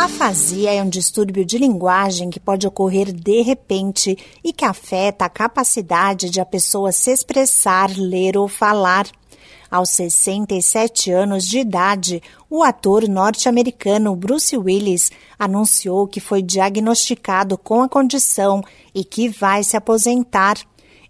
Afasia é um distúrbio de linguagem que pode ocorrer de repente e que afeta a capacidade de a pessoa se expressar, ler ou falar. Aos 67 anos de idade, o ator norte-americano Bruce Willis anunciou que foi diagnosticado com a condição e que vai se aposentar.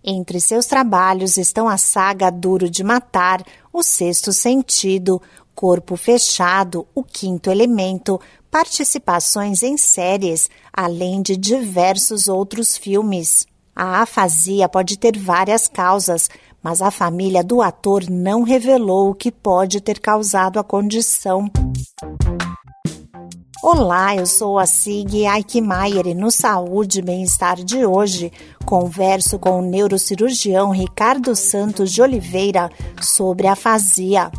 Entre seus trabalhos estão a saga Duro de Matar, O Sexto Sentido, Corpo Fechado, O Quinto Elemento, participações em séries, além de diversos outros filmes. A afasia pode ter várias causas, mas a família do ator não revelou o que pode ter causado a condição. Olá, eu sou a Sig Eichmeier e no Saúde e Bem-Estar de hoje converso com o neurocirurgião Ricardo Santos de Oliveira sobre afasia.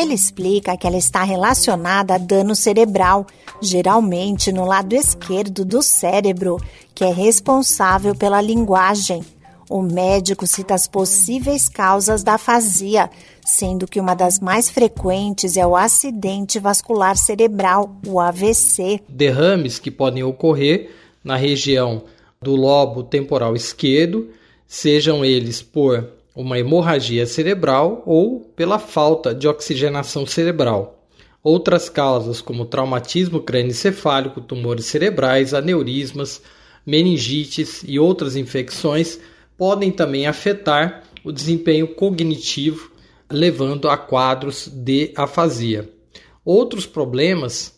Ele explica que ela está relacionada a dano cerebral, geralmente no lado esquerdo do cérebro, que é responsável pela linguagem. O médico cita as possíveis causas da afasia, sendo que uma das mais frequentes é o acidente vascular cerebral, o AVC. Derrames que podem ocorrer na região do lobo temporal esquerdo, sejam eles por uma hemorragia cerebral ou pela falta de oxigenação cerebral. Outras causas, como traumatismo crânioencefálico, tumores cerebrais, aneurismas, meningites e outras infecções, podem também afetar o desempenho cognitivo, levando a quadros de afasia. Outros problemas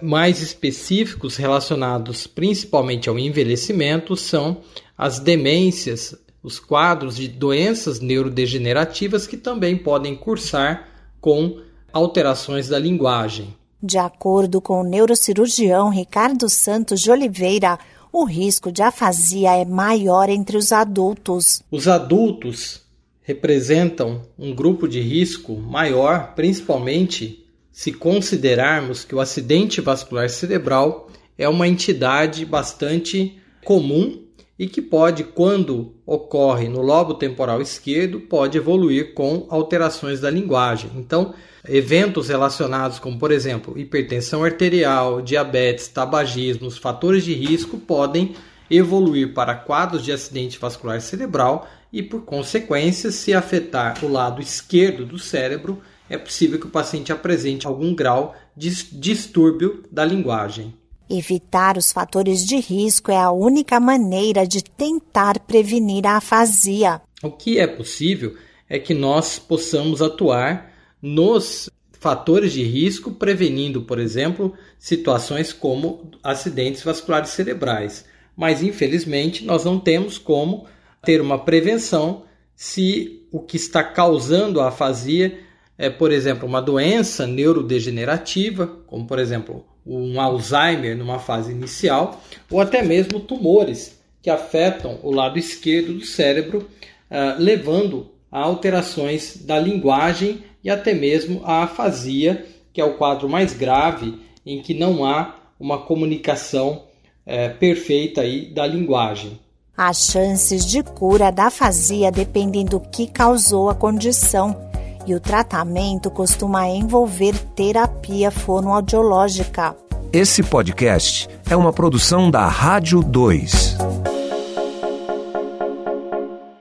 mais específicos relacionados principalmente ao envelhecimento são as demências os quadros de doenças neurodegenerativas que também podem cursar com alterações da linguagem. De acordo com o neurocirurgião Ricardo Santos de Oliveira, o risco de afasia é maior entre os adultos. Os adultos representam um grupo de risco maior, principalmente se considerarmos que o acidente vascular cerebral é uma entidade bastante comum e que pode, quando ocorre no lobo temporal esquerdo, pode evoluir com alterações da linguagem. Então, eventos relacionados como, por exemplo, hipertensão arterial, diabetes, tabagismo, os fatores de risco podem evoluir para quadros de acidente vascular cerebral e, por consequência, se afetar o lado esquerdo do cérebro, é possível que o paciente apresente algum grau de distúrbio da linguagem. Evitar os fatores de risco é a única maneira de tentar prevenir a afasia. O que é possível é que nós possamos atuar nos fatores de risco, prevenindo, por exemplo, situações como acidentes vasculares cerebrais. Mas, infelizmente, nós não temos como ter uma prevenção se o que está causando a afasia é, por exemplo, uma doença neurodegenerativa, como, por exemplo, um Alzheimer numa fase inicial, ou até mesmo tumores que afetam o lado esquerdo do cérebro, uh, levando a alterações da linguagem e até mesmo a afasia, que é o quadro mais grave em que não há uma comunicação uh, perfeita aí da linguagem. As chances de cura da afasia dependem do que causou a condição e o tratamento costuma envolver terapia fonoaudiológica. Esse podcast é uma produção da Rádio 2.